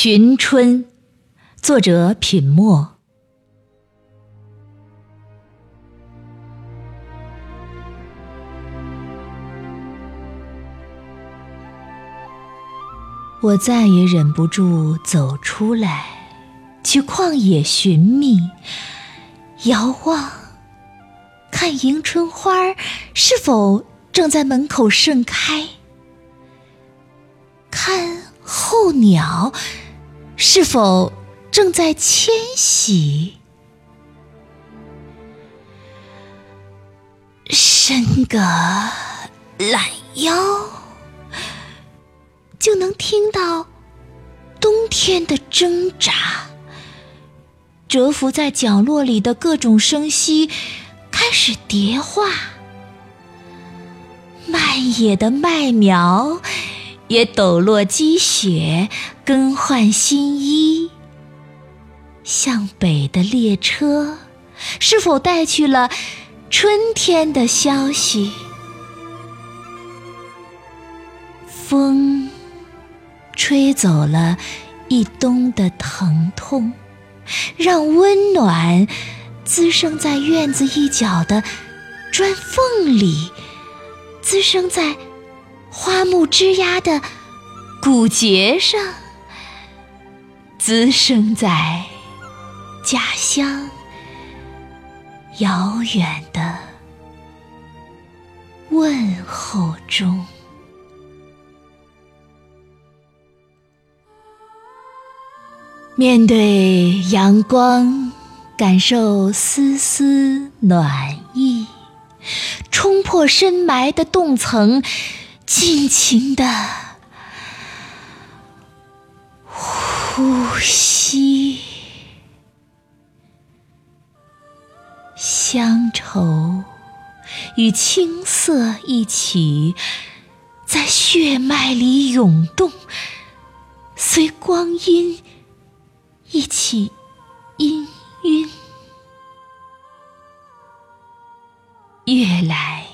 寻春，作者品墨。我再也忍不住走出来，去旷野寻觅，遥望，看迎春花是否正在门口盛开，看候鸟是否正在迁徙，伸个懒腰。就能听到冬天的挣扎，蛰伏在角落里的各种声息开始叠化，漫野的麦苗也抖落积雪，更换新衣。向北的列车是否带去了春天的消息？风。吹走了一冬的疼痛，让温暖滋生在院子一角的砖缝里，滋生在花木枝桠的骨节上，滋生在家乡遥远的问候中。面对阳光，感受丝丝暖意，冲破深埋的冻层，尽情的呼吸。乡愁与青涩一起，在血脉里涌动，随光阴。一起氤氲，越来